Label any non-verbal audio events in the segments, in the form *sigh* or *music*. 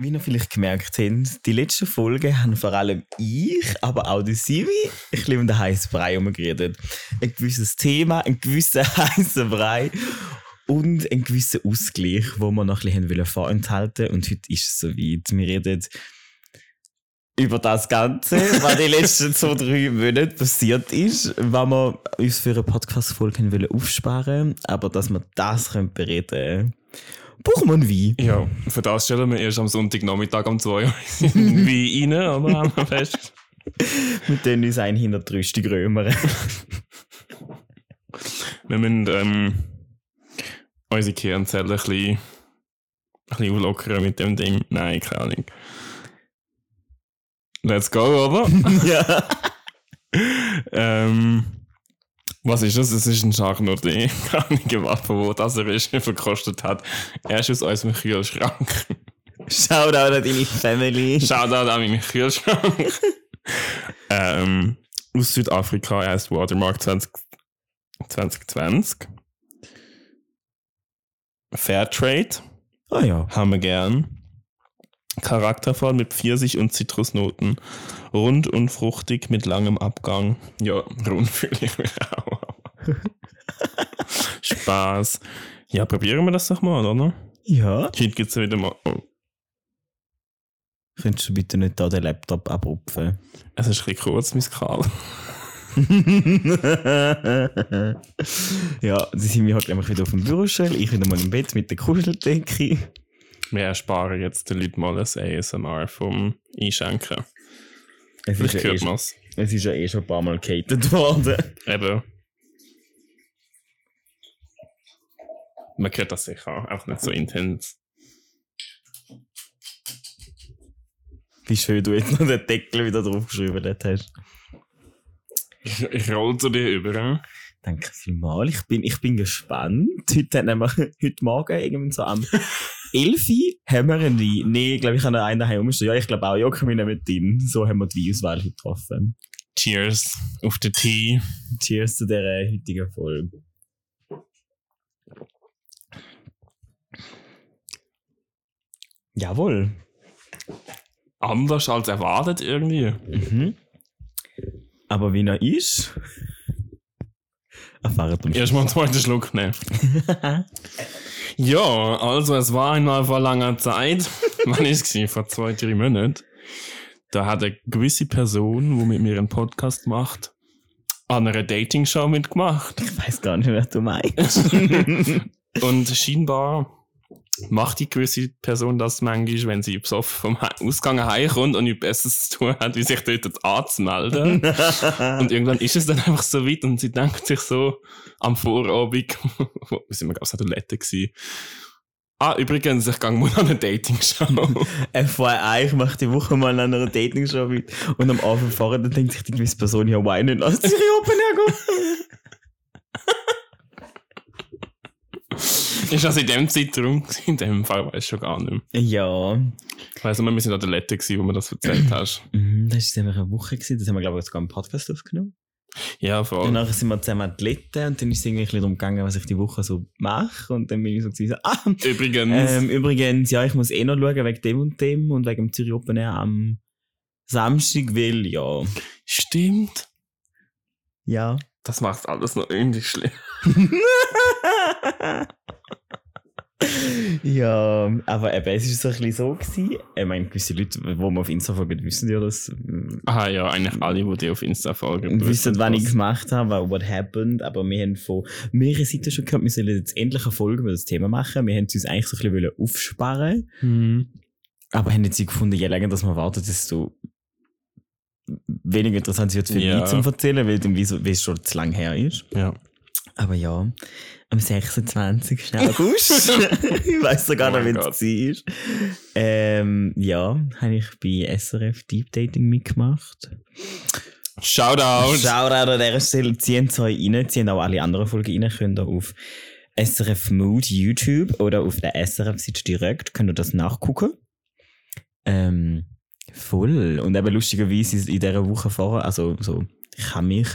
Wie ihr vielleicht gemerkt habt, die letzten Folgen haben vor allem ich, aber auch die ein bisschen um den heißen Brei herumgeredet. Ein gewisses Thema, ein gewisser *laughs* heißer Brei und ein gewisser Ausgleich, wo wir noch ein bisschen vorenthalten. Und heute ist es soweit. Wir reden über das Ganze, was die letzten zwei, drei Monate passiert ist, was wir uns für eine Podcast-Folge aufsparen aber dass wir das können bereden brauchen wir ein Wein. Ja, für das stellen wir erst am Sonntagnachmittag um 2 Uhr *laughs* Wein rein, aber haben wir fest. *laughs* wir tun uns ein hinter die Rüstung römern. *laughs* wir müssen ähm, unsere Kernzellen ein bisschen, ein bisschen auflockern mit dem Ding. Nein, keine Ahnung. Let's go, oder? ja. ähm, was ist das? Es ist ein Schachnordee. Keine *laughs* Waffe, wo das er ist, verkostet hat. Er ist aus unserem Kühlschrank. Shoutout an deine Family. Shoutout an meinen Kühlschrank. *laughs* ähm, aus Südafrika, erst Watermark 20, 2020. Fairtrade. Ah ja. Haben wir gern. Charaktervoll mit Pfirsich und Zitrusnoten. Rund und fruchtig mit langem Abgang. Ja, rund fühle ich mich auch. *laughs* Spaß. Ja, probieren wir das doch mal, oder? Ja. Heute gibt es wieder mal. Oh. Könntest du bitte nicht da den Laptop abrupfen? Es ist ein bisschen kurz, mein Kabel. *laughs* ja, sie sind wir halt einfach wieder auf dem Bürostuhl, ich wieder mal im Bett mit der Kuscheldecke. Wir ersparen jetzt den Leuten mal ein ASMR vom Einschenken. Es ist, ja eh schon, es ist ja eh schon ein paar Mal gehatet *laughs* worden. Eben. Man hört das sicher auch nicht so intens. Wie schön du jetzt noch den Deckel wieder draufgeschrieben hast. Ich, ich roll zu dir über. Danke vielmals. Ich bin, ich bin gespannt. Heute, haben wir, heute Morgen, irgendwie so am *laughs* 11 haben wir Wein. Nee, ich glaube, ich habe einen daheim umgestellt. Ja, ich glaube auch, können wir mit drin. So haben wir die Auswahl getroffen. Cheers auf den Tee. Cheers zu dieser heutigen Folge. Jawohl. Anders als erwartet irgendwie. Mhm. Aber wie er ist, erfahrt ihr Erstmal einen zweiten Schluck nehmen. *laughs* ja, also es war einmal vor langer Zeit, *laughs* wann ist es vor zwei, drei Monaten, da hat eine gewisse Person, die mit mir einen Podcast macht, an einer Dating-Show mitgemacht. Ich weiß gar nicht, was du meinst. *laughs* Und scheinbar macht die gewisse Person das manchmal, wenn sie besoffen vom Ausgang heimkommt und nichts Besseres zu tun hat, wie sich dort anzumelden. *laughs* und irgendwann ist es dann einfach so weit und sie denkt sich so am Vorabend, *laughs* wo sind wir, glaube ich, an der Toilette gewesen, Ah, übrigens, ich gehe mal *laughs* an eine Dating-Show. FYI, ich mache die Woche mal an einer Dating-Show mit. Und am Abend fahren, dann denkt sich die gewisse Person, ja, weinen, lass sich Open hergehen. *laughs* ist das in dem Zeitraum? In dem Fall weiß ich schon gar nicht mehr. Ja. Ich weiss nur, wir sind an der Lette gewesen, wo du das erzählt hast. *clears throat* Mhm, das war eine Woche, gewesen. das haben wir, glaube ich, sogar im Podcast aufgenommen. Ja, voll. Und dann sind wir zusammen Athleten und dann ist es irgendwie ein bisschen darum gegangen, was ich die Woche so mache. Und dann bin ich so gewesen, ah, übrigens. Ähm, übrigens, ja, ich muss eh noch schauen wegen dem und dem und wegen dem Zürich Open Air am Samstag, weil, ja. Stimmt. Ja. Das macht alles noch irgendwie schlimm. *laughs* ja, aber eben, es war so ein bisschen so. Gewesen. Ich meine, gewisse Leute, die man auf Insta folgen, wissen ja das. Mm, Aha, ja, eigentlich alle, die dir auf Insta folgen. Wissen, was ich gemacht habe, what happened. Aber wir haben von mehreren Seiten schon gehört, wir sollen jetzt endlich eine Folge über das Thema machen. Wir haben es uns eigentlich so ein bisschen aufsparen mhm. Aber haben jetzt gefunden, je länger dass man wartet, desto weniger interessant wird für ja. mich zum Erzählen, weil, weil es schon zu lang her ist. Ja. Aber ja, am 26. *laughs* August, ich weiß sogar noch, oh wenn es war, ähm, ja, habe ich bei SRF Deep Dating mitgemacht. Shoutout! Shoutout an dieser Stelle. Ziehen euch rein, ziehen auch alle anderen Folgen rein, könnt ihr auf SRF Mood YouTube oder auf der SRF-Seite direkt, könnt ihr das nachgucken. Ähm, voll. Und eben lustigerweise in dieser Woche vorher, also so, ich habe mich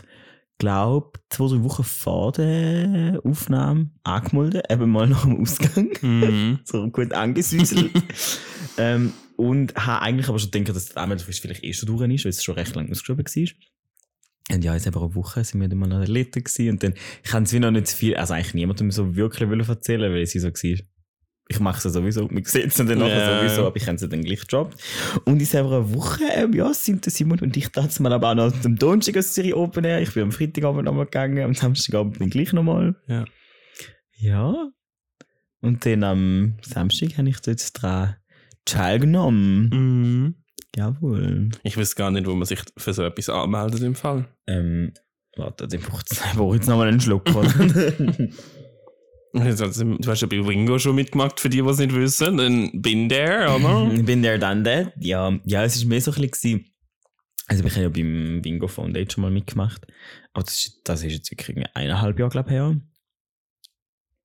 glaube, zwei, drei Wochen vor der Aufnahme angemeldet, eben mal nach dem Ausgang. Mhm. *laughs* so gut angesüßelt. *laughs* ähm, Und habe eigentlich aber schon gedacht, dass die Anmeldefrist vielleicht eh schon durch ist, weil es schon recht lang ausgeschrieben war. Und ja, jetzt aber eine Woche sind wir dann mal noch Leute gewesen. Und dann kann es wie noch nicht zu viel, also eigentlich niemandem so wirklich erzählen, weil sie so war. Ich mache es ja sowieso, wir sehen es dann nachher Ja. sowieso, aber ich habe es dann gleich gedroppt. Und in selber eine Woche, ähm, ja, sind Simon und ich das mal aber auch noch am Donnerstag als Serie Open Air. Ich bin am Freitagabend nochmal gegangen, am Samstagabend dann gleich nochmal. Ja. Ja. Und dann am Samstag habe ich dort dran teilgenommen. Mhm. Jawohl. Ich weiß gar nicht, wo man sich für so etwas anmeldet im Fall. Ähm, warte, dann braucht es jetzt *laughs* nochmal einen Schluck. *laughs* Du hast ja bei Wingo schon mitgemacht, für die, die es nicht wissen. Dann bin der, oder? ich *laughs* bin der dann der. Ja, ja, es war mehr so ein bisschen. Also, ich habe ja beim Bingo Foundation schon mal mitgemacht. Aber das ist, das ist jetzt wirklich eineinhalb Jahre, glaube ich, her.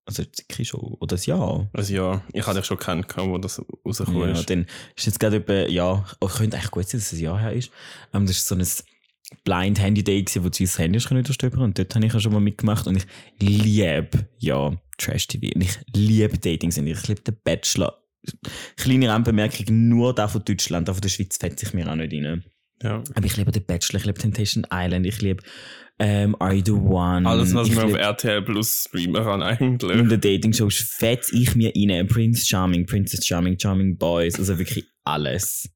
Also, wirklich schon. Oder ein Jahr. Also ja, ich hatte dich schon kennen, wo das rausgekommen Ja, ist. dann ist jetzt gerade etwa, ja, oh, könnte eigentlich gut sein, dass es ein Jahr her ist. Ähm, das ist so ein Blind Handy Day gewesen, wo du das Handy durchstöbern und dort habe ich ja schon mal mitgemacht und ich liebe, ja, Trash TV und ich liebe Dating und ich liebe den Bachelor. Kleine Randbemerkung, nur da von Deutschland, da von der Schweiz fällt sich mir auch nicht rein. Ja. Aber ich liebe den Bachelor, ich liebe Temptation Island, ich liebe ähm, Are You The One. Alles, was ich man auf RTL Plus streamen kann, eigentlich. in der Dating-Show fetz ich mir rein. Prince Charming, Princess Charming, Charming Boys, also wirklich alles.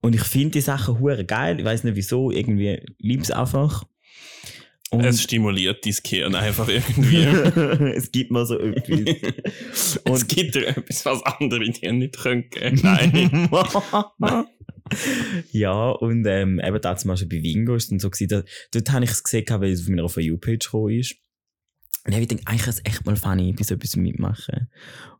Und ich finde die Sachen hure geil. Ich weiß nicht wieso, irgendwie lieb's einfach. Und Es stimuliert dein Gehirn einfach irgendwie. *laughs* es gibt mir so etwas. *laughs* es gibt dir etwas, was andere dir nicht können geben. Nein. *laughs* ja, und ähm, eben da zum Beispiel bei Wingo ist dann so gewesen, da, dort habe ich es gesehen, weil es auf meiner For You-Page gekommen ist. Und ich denke, eigentlich ist es echt mal funny, bei so etwas mitmachen.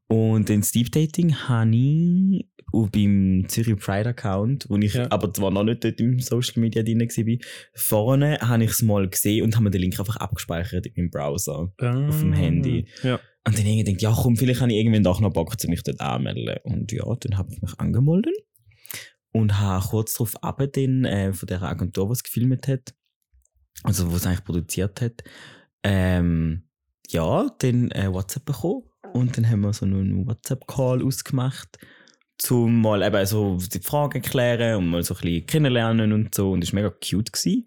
Und den Steve Dating habe ich auch beim Zürich Pride Account, wo ich Ja. aber zwar noch nicht dort im Social Media drin war, vorne habe ich es mal gesehen und habe mir den Link einfach abgespeichert in meinem Browser. Auf dem Handy. Ja. Und dann irgendwie denkt, ja komm, vielleicht habe ich irgendwann doch noch Bock, mich dort anmelden. Und ja, dann habe ich mich angemeldet und habe kurz darauf ab den äh, von der Agentur, die es gefilmt hat, also wo es eigentlich produziert hat, ähm, ja, dann äh, WhatsApp bekommen und dann haben wir so einen WhatsApp-Call ausgemacht, zum mal eben so die Fragen klären und mal so ein bisschen kennenlernen und so und das war mega cute gewesen.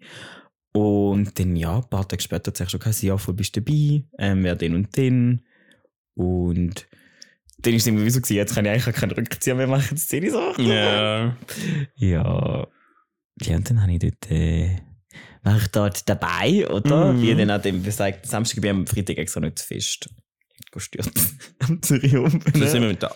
Und dann, ja, ein paar Tage später hat sie schon gesagt, ja, voll bist du dabei, ähm, wer den und den. Und dann ist es irgendwie so gewesen, jetzt kann ich eigentlich keinen Rückzieher mehr machen, jetzt sehe ich so. Ja. Ja. Ja, und dann habe ich dort, äh, war ich dort dabei, oder? Mhm. Wie dann auch dem gesagt, Samstag bin ich am Freitag extra nicht zu fest. Gestört. *laughs* am Zürich oben. Da sind wir mit da.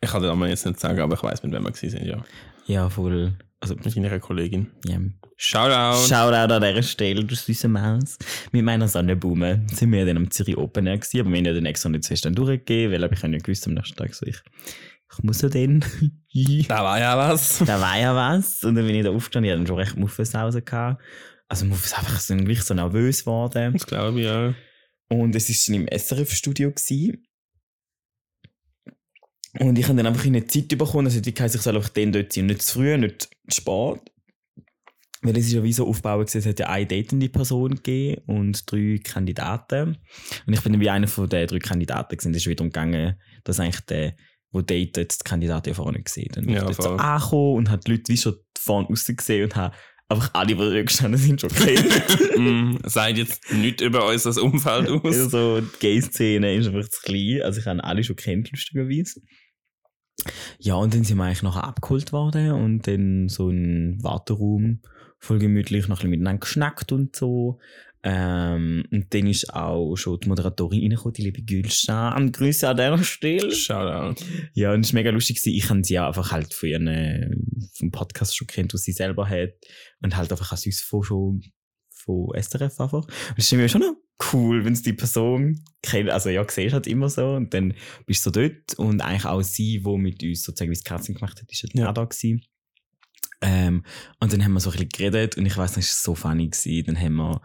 Ich kann den Namen jetzt nicht sagen, aber ich weiß, mit wem wir sind, ja. Ja, voll. Also, Mit deiner Kollegin. ja. Shoutout! Shoutout an dieser Stelle, du süße Maus. Mit meiner Sonnenblume sind wir dann am Zürich Open Air gewesen, aber wir haben ja dann extra nicht zuerst dann durchgegeben, weil ich habe ja gewusst am nächsten Tag so, ich, ich muss ja dann. *laughs* da war ja was. da war ja was. Und dann bin ich da aufgestanden, ich hatte dann schon recht Muffensausen gehabt. Also Muffens einfach so gleich so nervös geworden. Das glaube ich, ja. Und es war dann im SRF-Studio. gewesen. Und ich habe dann einfach eine Zeit bekommen, also die heisst, ich soll einfach dann dort sein. Nicht zu früh, nicht zu spät. Weil es ist ja wie so aufgebaut es hat ja eine datende Person gegeben und drei Kandidaten. Und ich bin dann wie einer von den drei Kandidaten gewesen. Es ist wieder gegangen, dass eigentlich der, der datet, die Kandidatin vorne gesehen. Dann bin Ja, ich so angekommen und hat die Leute wie schon vorne raus gesehen und habe einfach alle, die da gestanden sind, schon kennt. *laughs* mm, sagt jetzt nicht über unser Umfeld *laughs* aus. Also, die Gay-Szene ist einfach zu klein. Also, ich habe alle schon kennt, lustigerweise. Ja, und dann sind wir eigentlich nachher abgeholt worden und dann so ein Warteraum, voll gemütlich, noch ein bisschen miteinander geschnackt und so. Ähm, und dann ist auch schon die Moderatorin reingekommen, die liebe Gülschan. Grüße an dieser Stelle. Shoutout. Ja, und es war mega lustig. Ich habe sie ja einfach halt von ihren, vom Podcast schon kennt, was sie selber hat. Und halt einfach als uns von schon von SRF einfach. Und es ist mir schon cool, wenn es die Person kennt. Also ja, siehst halt immer so. Und dann bist du so dort. Und eigentlich auch sie, die mit uns sozusagen wie das Casting gemacht hat, ist halt Ja. auch da gewesen. Ähm, und dann haben wir so ein bisschen geredet und ich weiß nicht, es war so funny gewesen. Dann haben wir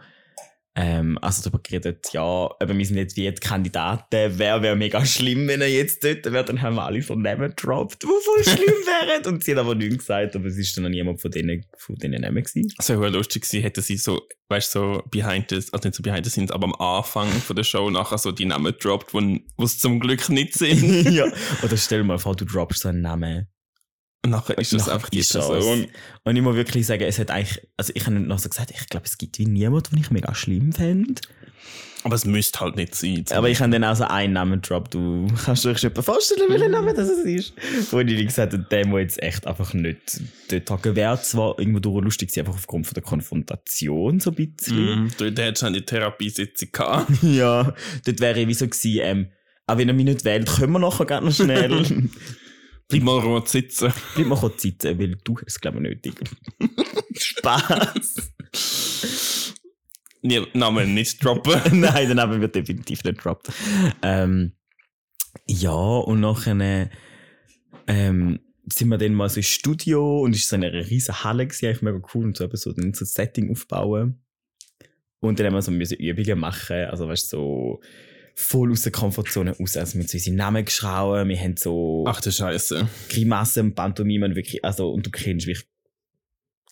Ähm, also darüber geredet, ja, aber wir sind jetzt wie die Kandidaten, wer wäre mega schlimm, wenn er jetzt dort wäre, dann haben wir alle so Namen gedroppt, die voll schlimm *laughs* wären. Und sie hat aber nichts gesagt, aber es ist dann noch niemand von denen, von denen Namen gewesen. Es wäre lustig gewesen, hätte sie so, weißt du, so behind the, also nicht so behind the scenes, aber am Anfang von der Show nachher so die Namen gedroppt, wo es zum Glück nicht sind. *laughs* ja. Oder stell dir mal vor, du droppst so einen Namen. Und nachher ist das Nachher einfach die ist. Person. Und ich muss wirklich sagen, es hat eigentlich, also ich habe noch so gesagt, ich glaube, es gibt wie niemanden, den ich mega schlimm fände. Aber es müsste halt nicht sein. Aber ich habe dann auch so einen Namen gedroppt. Du kannst dir schon etwa vorstellen, welcher Name das ist. Wo ich dir gesagt habe, der muss jetzt echt einfach nicht dort hocken. Wäre zwar irgendwo durch lustig gewesen, einfach aufgrund von der Konfrontation so ein bisschen. Mhm. Du, der hat schon eine Therapiesitzung gehabt. *laughs* Ja, dort wäre ich wie so gewesen, ähm, auch wenn er mich nicht wählt, können wir nachher noch schnell. *laughs* Bleib mal rot sitzen. Bleib mal kurz sitzen, weil du hast es, glaube ich, nötig. *laughs* Spaß. Nee, Namen nicht droppen. *laughs* Nein, der Name wird definitiv nicht gedroppt. Ähm, ja, und nachher ähm, sind wir dann mal so im Studio und es war so eine riesige Halle, gewesen, eigentlich mega cool und so, eben so, dann so ein Setting aufbauen. Und dann haben wir so Übungen machen, also weißt du, so voll aus der Komfortzone raus. Also wir haben so unsere Namen geschrauben, wir haben so Ach du Scheiße. Grimassen, Pantomimen, wirklich, also, und du kennst wirklich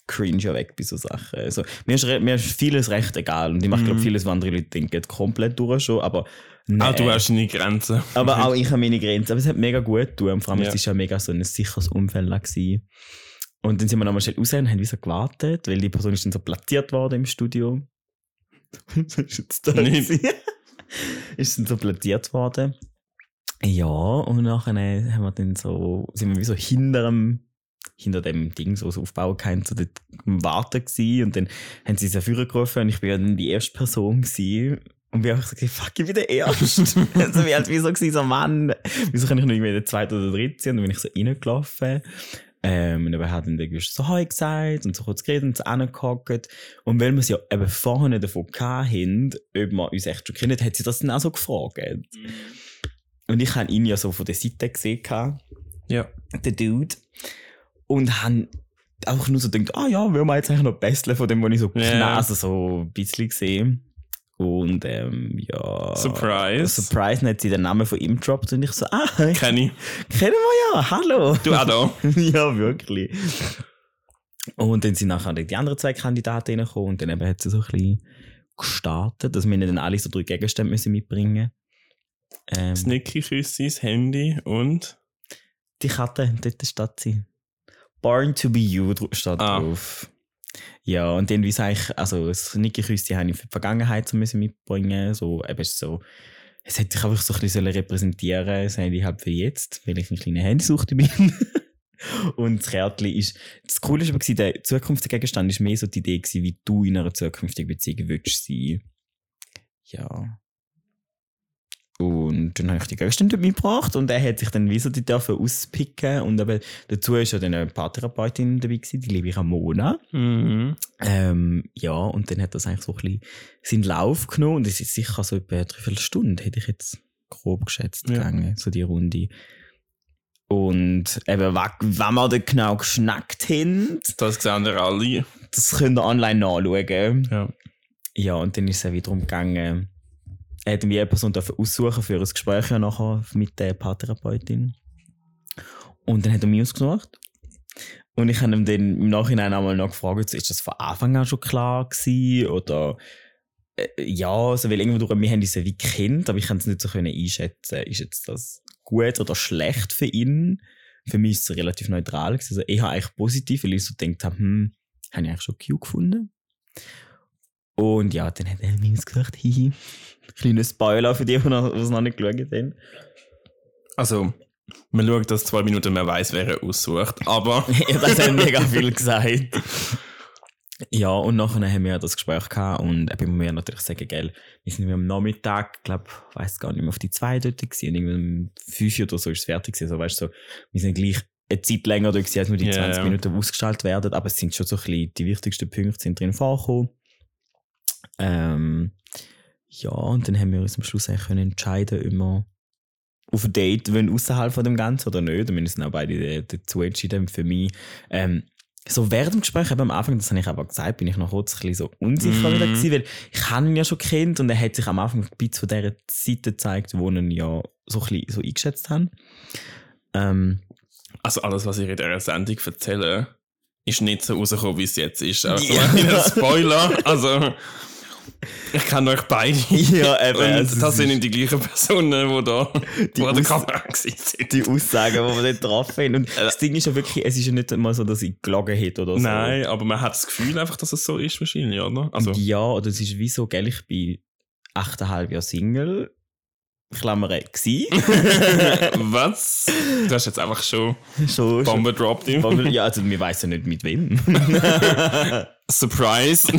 cringe weg bei so Sachen. Also, mir ist, mir ist vieles recht egal und ich mache, Mhm. glaube vieles, was andere Leute denken, komplett durch schon, aber nee. Ah, du hast deine Grenzen. aber *laughs* auch ich habe meine Grenzen. Aber es hat mega gut getan. Und vor allem, Ja. es war ja mega so ein sicheres Umfeld. auch Gewesen. Und dann sind wir nochmal schnell raus und haben wie so gewartet, weil die Person ist dann so platziert worden im Studio. *laughs* Was ist jetzt da? Ist dann so platziert worden. Ja, und nachher haben wir dann so, sind wir wie so hinter dem, hinter dem Ding, so, so aufbauen können, so dort am Warten gewesen. Und dann haben sie es ja gerufen und ich bin ja dann die erste Person gewesen. Und wir haben so gesagt, fuck, ich bin der Erste. *laughs* *laughs* also wir halt wie so gewesen, so Mann, wieso kann ich nicht mehr der Zweite oder Dritte sein? Und dann bin ich so reingelaufen. Ähm, und dann hat dann Gast so Hi gesagt und so kurz geredet und so angehockt. Und weil wir es ja eben vorne davon hatten, ob wir uns echt schon kennen, hat sie das dann auch so gefragt. Und ich habe ihn ja so von der Seite gesehen, Ja. der Dude. Und habe auch nur so gedacht, ah ja, will man jetzt eigentlich noch besser von dem, was ich so knapp, also so ein bisschen gesehen. Und ähm, ja. Surprise. Surprise, dann hat sie den Namen von ihm gedroppt und ich so, ah, *laughs* kennen Kenn ich. wir ja, hallo. Du auch da. *laughs* ja, wirklich. Und dann sind nachher die anderen zwei Kandidaten reingekommen und dann eben hat sie so ein bisschen gestartet, dass wir ihnen dann alle so drei Gegenstände müssen mitbringen ähm, Snicky Küssi, das Handy und. Die Karte, dort steht sie. Born to be you steht Ah. drauf. Ja, und dann, wie sage ich, also das Nicki-Küssi habe ich für die Vergangenheit so müssen mitbringen. So, eben so, es hätte sich einfach so ein bisschen sollen repräsentieren Das habe ich halt für jetzt, weil ich ein kleiner Handysuchte bin. *laughs* und das Kärtchen ist, das Coole ist aber der zukünftige Gegenstand ist mehr so die Idee wie du in einer zukünftigen Beziehung willst sein. Ja. Und dann habe ich die Gegenstände mitgebracht und er hat sich dann wie so die dürfen auspicken und aber dazu ist ja dann eine Paartherapeutin dabei gewesen, die liebe Ramona. Mhm. Ähm, ja, und dann hat das eigentlich so ein bisschen seinen Lauf genommen und es ist sicher so etwa eine Dreiviertelstunde, hätte ich jetzt grob geschätzt, Ja. gegangen, so die Runde. Und eben, wann wir da genau geschnackt haben, Das sehen wir alle. das könnt ihr online nachschauen. Ja. Ja, und dann ist es auch wiederum gegangen, er hat mir eine Person aussuchen für ein Gespräch ja nachher mit der Paartherapeutin. Und dann hat er mich ausgesucht. Und ich habe ihm dann im Nachhinein einmal noch gefragt, ist das von Anfang an schon klar gewesen? Oder, äh, ja, also, weil irgendwo durch, wir haben uns ja wie kennt, aber ich kann es nicht so können einschätzen, ist jetzt das gut oder schlecht für ihn? Für mich ist es relativ neutral gewesen. Also, eher eigentlich positiv, weil ich so gedacht habe, hm, habe ich eigentlich schon cute gefunden. Und ja, dann hat er mir gesagt, hihi. Kleiner Spoiler für die, die es noch nicht geschaut haben. Also, man schaut, dass zwei Minuten mehr weiß, wer er aussucht. Aber *laughs* ja, das haben mega *laughs* viel gesagt. Ja, und nachher haben wir das Gespräch gehabt und muss man natürlich sagen, gell, wir sind am Nachmittag, glaube weiß gar nicht mehr, auf die zwei dort gewesen, und irgendwie um fünf oder so ist es fertig gewesen, also weißt du, so, wir sind gleich eine Zeit länger dort gewesen, als nur die Ja, 20 ja. Minuten ausgestaltet werden, aber es sind schon so ein bisschen, die wichtigsten Punkte sind drin vorgekommen. Ähm, ja, und dann haben wir uns am Schluss eigentlich können entscheiden, ob wir auf ein Date wollen außerhalb von dem Ganzen oder nicht. Und wir sind auch beide dazu entschieden. Für mich, ähm, so während dem Gespräch, eben am Anfang, das habe ich aber gesagt, bin ich noch kurz ein bisschen so unsicher wieder gewesen, weil ich habe ihn ja schon kennt und er hat sich am Anfang ein bisschen von dieser Seite gezeigt, wo ihn ja so ein bisschen so eingeschätzt habe. Ähm, Also alles, was ich in dieser Sendung erzähle, ist nicht so rausgekommen, wie es jetzt ist. Also Ja. *laughs* ein Spoiler. Also ich kenne euch beide. *laughs* ja, eben. Und also das sind nicht die gleichen Personen, die da Die vor der Kamera sind. die Aussagen, die wir dort getroffen haben. Und das Ding ist ja wirklich, es ist ja nicht mal so, dass ich gelogen hätte oder so. Nein, aber man hat das Gefühl einfach, dass es so ist wahrscheinlich, oder? Also, Ja, oder es ist wie so, gell, ich bin 8,5 Jahre Single. Klammer gsi. *laughs* was? Du hast jetzt einfach schon schon. Bombe dropped. Bombe- Ja, also wir wissen ja nicht mit wem. *laughs* Surprise. *laughs* oh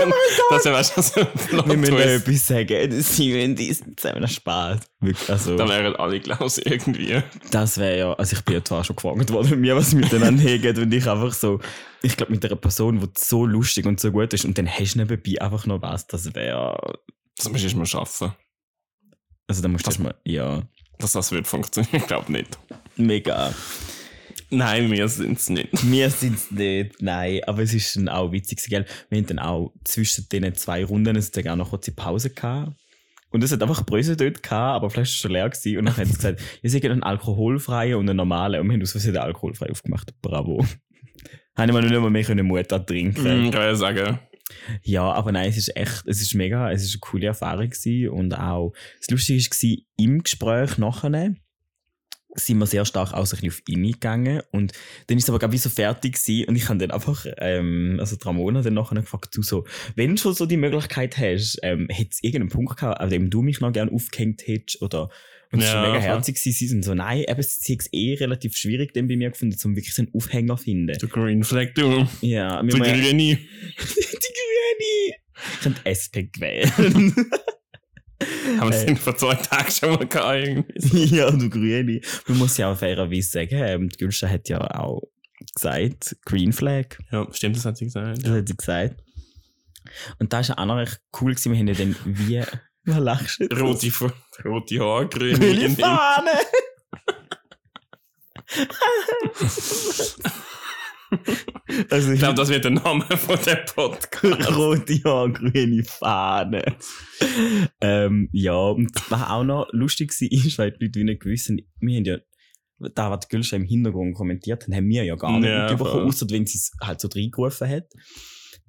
mein Gott. Das ist ja so wir müssen Plot-Twist. etwas sagen. Sie wollen diesen zusammen Spaß. Wirklich, also, Da wären alle Klaus irgendwie. das wäre ja, also ich bin ja zwar schon gefragt worden, mit mir was miteinander hegen und ich einfach so, ich glaube mit einer Person, die so lustig und so gut ist und dann hast du nebenbei einfach noch was, das wäre, Das musst du mal schaffen. Also da musst du erstmal, ja, Dass das wird funktionieren, ich glaube nicht. mega. Nein, wir sind es nicht. Wir sind es nicht, nein, aber es ist dann auch witzig, gell? Wir haben dann auch zwischen den zwei Runden es dann auch noch kurze Pause gehabt. Und es hat einfach Brösel dort gehabt, aber es schon leer gewesen. Und dann haben sie gesagt, *laughs* ihr seid einen alkoholfreien und einen normalen. Und wir haben aus Versehen den alkoholfrei aufgemacht. Bravo. *laughs* Haben wir noch nicht mehr können Mut trinken. Mhm, kann ich sagen. Ja, aber nein, es ist echt, es ist mega, es ist eine coole Erfahrung gewesen. Und auch, das Lustige war, im Gespräch nachher, sind wir sehr stark auch so ein bisschen auf ihn gegangen und dann ist es aber ich so fertig gewesen und ich habe dann einfach, ähm, also die Ramona dann nachher gefragt, du so, wenn du schon so die Möglichkeit hast, ähm, hätte es irgendeinen Punkt gehabt, an dem du mich noch gerne aufgehängt hättest oder und es Ja, war mega herzig gewesen, sie sind so, nein, eben, sie es eh relativ schwierig dann bei mir gefunden, um wirklich so einen Aufhänger zu finden. Der Green Flag, du. Ja, wir haben- Grüne. *laughs* die Grüne! Ich SP gewählt. *laughs* Haben wir Äh. vor zwei Tagen schon mal gehabt, *laughs* ja, du Grüne. Man muss ja auch fairerweise sagen, ähm, die Gülscha hat ja auch gesagt, Green Flag, Ja, stimmt, das hat sie gesagt. das hat sie gesagt. Und da ist ja auch noch recht cool gewesen, wir haben ja dann wie, *laughs* was lachst du jetzt? Rote, rote Haare, grüne. Grüne Fahne! *laughs* also Ich glaube, das wird der Name von dem Podcast. *laughs* rote Haare, grüne Fahne. ähm, ja, und was auch noch lustig war, ist, weil die Leute wie nicht wissen, wir haben ja, da, was die Gülscha im Hintergrund kommentiert haben, haben wir ja gar nicht Ja, mitbekommen, außer wenn sie es halt so reingerufen hat.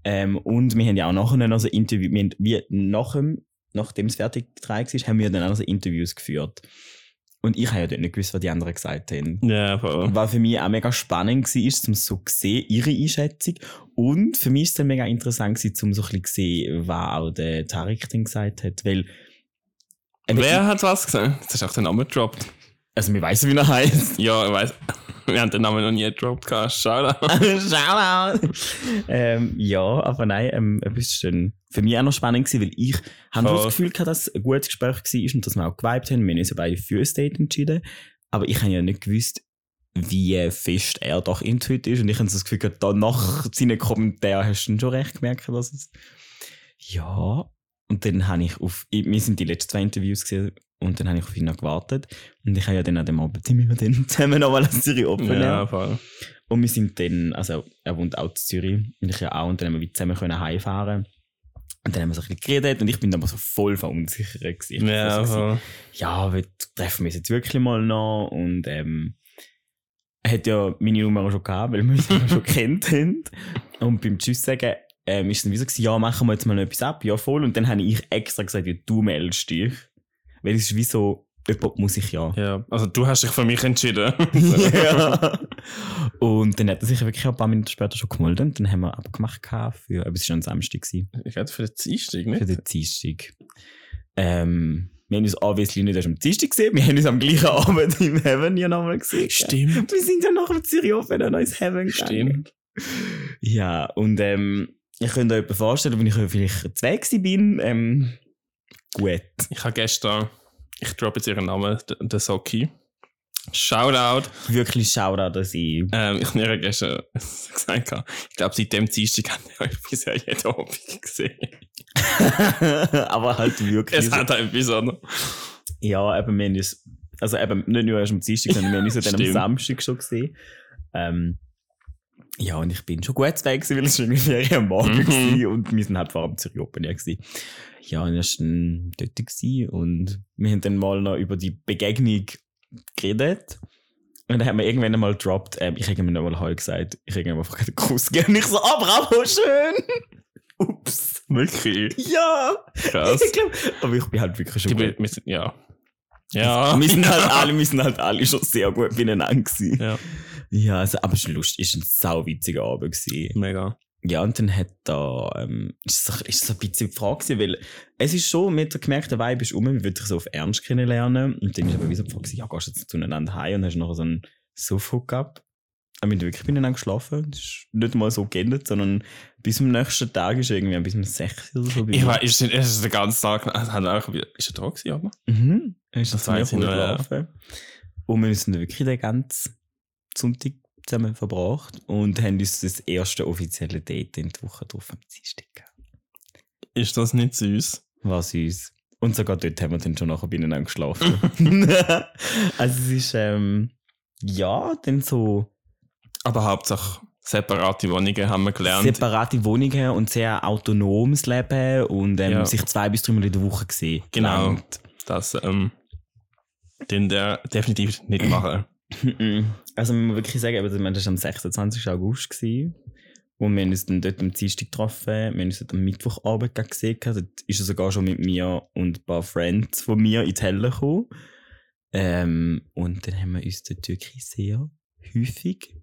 Ähm, und wir haben ja auch nachher noch so Interview, wir haben, wie nach dem, nachdem es fertig gedreht war, haben wir dann auch noch so Interviews geführt. Und ich habe ja dort nicht gewusst, was die anderen gesagt haben. Ja, voll. Was für mich auch mega spannend war, um so zu sehen, ihre Einschätzung. Und für mich ist es dann mega interessant um so ein bisschen zu sehen, was auch der Tarek dann gesagt hat. Weil, Wer hat was gesagt? Jetzt hast du auch den Namen gedroppt. Also, wir wissen, wie er heißt. *laughs* Ja, ich weiß. Wir haben den Namen noch nie gedroppt. Shoutout. Shoutout! *laughs* ähm, ja, aber nein, ähm, es ist dann für mich auch noch spannend gewesen, weil ich habe das Gefühl gehabt, dass es ein gutes Gespräch war und dass wir auch geweibt haben. Wir haben uns ja beide für ein Date entschieden. Aber ich habe ja nicht gewusst, wie fest er doch intuit ist. Und ich habe das Gefühl gehabt, da nach seinen Kommentaren hast du schon recht gemerkt, dass es. Ja. Und dann habe ich auf. Wir sind die letzten zwei Interviews gesehen und dann habe ich auf ihn noch gewartet. Und ich habe ja dann an dem Abend wir dann *laughs* zusammen nochmal an Zürich Air. Ja, voll. Und wir sind dann, also er wohnt auch in Zürich und ich ja auch, und dann haben wir zusammen können heimfahren. Und dann haben wir so ein bisschen geredet und ich bin aber so voll verunsichert gewesen. Ja, so, voll. ja, wir treffen wir uns jetzt wirklich mal noch und ähm, er hat ja meine Nummer schon gehabt, weil wir uns ja schon *laughs* kennt haben. Und beim Tschüss sagen, ähm, ist dann wie so ja, machen wir jetzt mal noch etwas ab, ja voll. Und dann habe ich extra gesagt, ja, du meldest dich. Weil es ist wie so, jemand muss ich ja. Ja, also du hast dich für mich entschieden. *laughs* ja. *laughs* Und dann hat er sich wirklich ein paar Minuten später schon gemeldet. Und dann haben wir abgemacht für, aber es war schon am Samstag, gewesen, Ich hätte für den Dienstag, für nicht? den Dienstag. Ähm, wir haben uns obviously nicht erst am Dienstag gesehen, wir haben uns am gleichen *laughs* Abend im Heaven ja nochmal gesehen. Stimmt. Wir sind ja nach dem Zürich auf ein neues Heaven gegangen. Stimmt. Ja, und ähm, ich könnte euch vorstellen, wenn ich vielleicht zwei bin. Ähm, gut. Ich habe gestern, ich droppe jetzt ihren Namen, der, der Soki. Shoutout. Wirklich Shoutout an sie. Ähm, ich habe gestern *laughs* gesagt, ich glaube, seit dem Dienstag habe ich euch bisher jeden Abend gesehen. *laughs* Aber halt wirklich. Es hat etwas an. Ja, eben, wir haben uns, also eben nicht nur erst am Dienstag, sondern wir haben uns dann am. Samstag schon gesehen. Ähm, Ja, und ich bin schon gut weg, gewesen, weil es schon irgendwie am Morgen Mhm. war und wir sind halt vor allem Open Air gewesen. Ja, und er war dann dort gewesen und wir haben dann mal noch über die Begegnung geredet. Und dann haben wir irgendwann einmal gedroppt, ähm, ich habe ihm noch mal Heu gesagt, ich habe einfach einen Kuss gegeben und ich so, ah, bravo, schön! Ups. Wirklich? Ja! Krass. *laughs* Ich glaube, aber ich bin halt wirklich schon Die, gut. wir sind, ja. Ja. Wir sind halt *laughs* alle, wir sind halt alle schon sehr gut beieinander gewesen. Ja, Ja, also, aber es war lustig, es war ein sauwitziger Abend gewesen. mega. Ja, und dann hat da, ähm, ist so, ist so ein bisschen die Frage gewesen, weil es ist schon, man hat gemerkt, der Vibe ist um, man will sich so auf Ernst kennenlernen. Und dann ist aber wie so die Frage gewesen, ja, gehst du jetzt zueinander heim und hast noch so einen Suff-Hookup? Wir haben wirklich miteinander geschlafen. Das ist nicht mal so geendet, sondern bis am nächsten Tag ist irgendwie bis um 6 oder so. Ich weiß, ist, ist den ganzen Tag, hat auch, ist er da gewesen, aber? Mhm. Er ist Das das noch, ja. gelaufen. Und wir sind wirklich den ganzen Sonntag zusammen verbracht und haben uns das erste offizielle Date in der Woche drauf am Dienstag. Ist das nicht süß? War süß. Und sogar dort haben wir dann schon nachher beieinander geschlafen. *laughs* *laughs* also es ist, ähm, ja, dann so Aber Hauptsache separate Wohnungen haben wir gelernt. separate Wohnungen und sehr autonomes Leben und ähm, Ja. sich zwei bis dreimal in der Woche gesehen. Genau. Langt. das, ähm, den der definitiv nicht machen. Also man muss wirklich sagen, das war am 26. August. Gewesen. Und wir haben uns dann dort am Dienstag getroffen. Wir haben uns dort am Mittwochabend gesehen. Dort ist er sogar schon mit mir und ein paar Friends von mir ins Helle gekommen. Ähm, und dann haben wir uns dort wirklich sehr häufig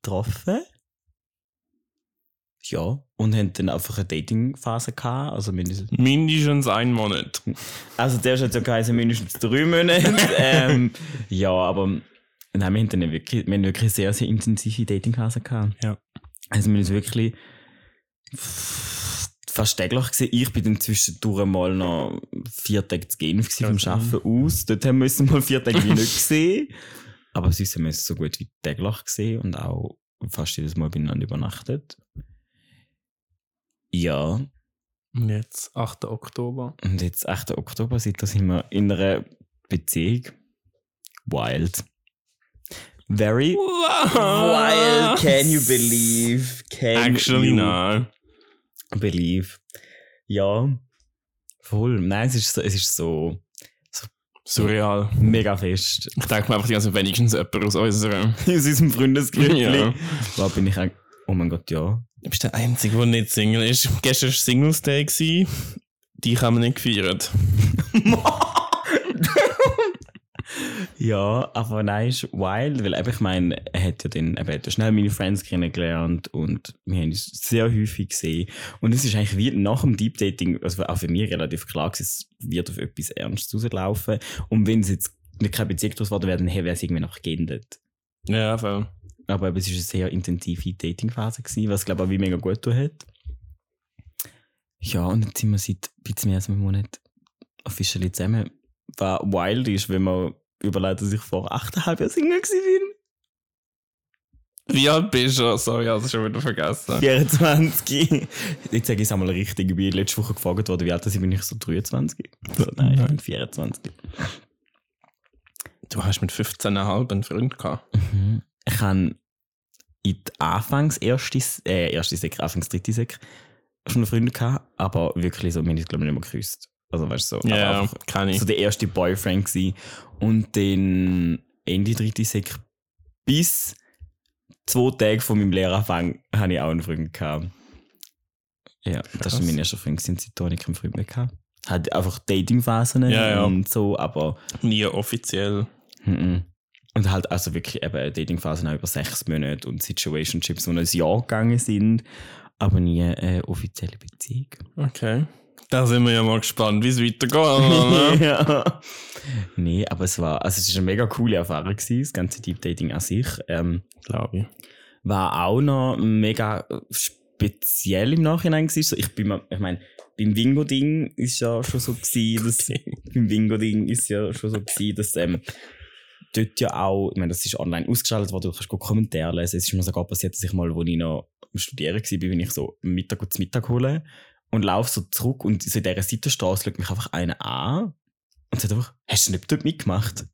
getroffen. Ja, und haben dann einfach eine Datingphase gehabt. Also mindestens Mindestens ein Monat. also der hat ja geheißen, mindestens drei Monate. *laughs* ähm, ja, aber nein, wir haben dann wirklich, wir haben wirklich sehr, sehr intensive Datingphase gehabt. Ja. Also wir uns wirklich fast täglich gesehen. Ich bin dann zwischendurch mal noch vier Tage zu gehen vom Arbeiten aus. Dort haben wir uns mal vier Tage wie nicht *laughs* gesehen. Aber sonst haben wir uns so gut wie täglich gesehen und auch fast jedes Mal beieinander übernachtet. Ja, Und jetzt 8. Oktober. und jetzt 8. Oktober, seitdem sind wir in einer Beziehung. Wild. Very wild. Can you believe? Can Actually, you nein. believe? Ja. Voll. Nein, es ist so, es ist so Surreal. mega fest. Ich denke mir einfach die ganze wenigstens jemand aus unserer. *laughs* Aus unserem Freundesgrüppli. Ja. Da bin ich eigentlich, oh mein Gott, ja. Du bist der Einzige, der nicht Single ist. Gestern war Singles Day. Die haben wir nicht gefeiert. *laughs* Ja, aber nein, ist wild, weil eben, ich meine, er hat ja dann, eben, hat ja schnell meine Friends kennengelernt und wir haben uns sehr häufig gesehen. Und es ist eigentlich wie nach dem Deep Dating, also auch für mich relativ klar es wird auf etwas Ernstes rauslaufen. Und wenn es jetzt nicht keine Beziehung daraus geworden wäre, dann wäre es irgendwie noch geendet. Ja, voll. Aber eben, es war eine sehr intensive Datingphase, gewesen, was glaube ich auch wie mega gut getan hat. Ja, und jetzt sind wir seit ein bisschen mehr als einem Monat officially zusammen. Was wild ist, wenn man überlegt, dass ich vor 8,5 Jahren Single war. Wie alt bist du? Sorry, ich habe es schon wieder vergessen. 24. *laughs* Jetzt sage ich es einmal richtig. Ich bin letzte Woche gefragt worden, wie alt ich bin. Ich so 23. So, *laughs* nein, ich bin 24. Du hast mit 15,5 einen Freund gehabt. Mhm. Ich habe in der Anfangs erste, äh, erste Sek, Anfangs dritte Sek schon eine Freundin gehabt, aber wirklich so, wir haben uns, glaube ich, nicht mehr geküsst. Also, weißt du, so. Ja, einfach kann ich. so der erste Boyfriend gsi Und dann Ende dritte Sek bis zwei Tage von meinem Lehranfang habe ich auch einen Freund gehabt. Ja, das war Krass. mein erster Freund, seitdem habe ich keinen Freund mehr gehabt. Hat einfach Datingphasen Ja, ja. und so, aber Nie offiziell. Mhm. Und halt also wirklich eben Datingphasen auch über sechs Monate und Situationships, die ein Jahr gegangen sind, aber nie eine offizielle Beziehung. Okay. Da sind wir ja mal gespannt, wie es weitergeht. *laughs* ja. Nee, aber es war, also es ist eine mega coole Erfahrung gewesen, das ganze Deep Dating an sich. Ähm, Glaube ich. war auch noch mega speziell im Nachhinein gewesen. So, ich bin ich meine, beim Wingo-Ding ist ja schon so gewesen, *laughs* dass, beim Wingo-Ding ist ja schon so gewesen, dass, ähm, dort ja auch, ich meine, das ist online ausgeschaltet worden, du kannst gut Kommentare lesen. Es ist mir sogar passiert, dass ich mal, wo ich noch am Studieren war, bin ich so Mittag zu Mittag holen und laufe so zurück und so in dieser Seitenstraße schaut mich einfach einer an und sagt einfach, hast du nicht dort mitgemacht?